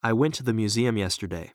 I went to the museum yesterday.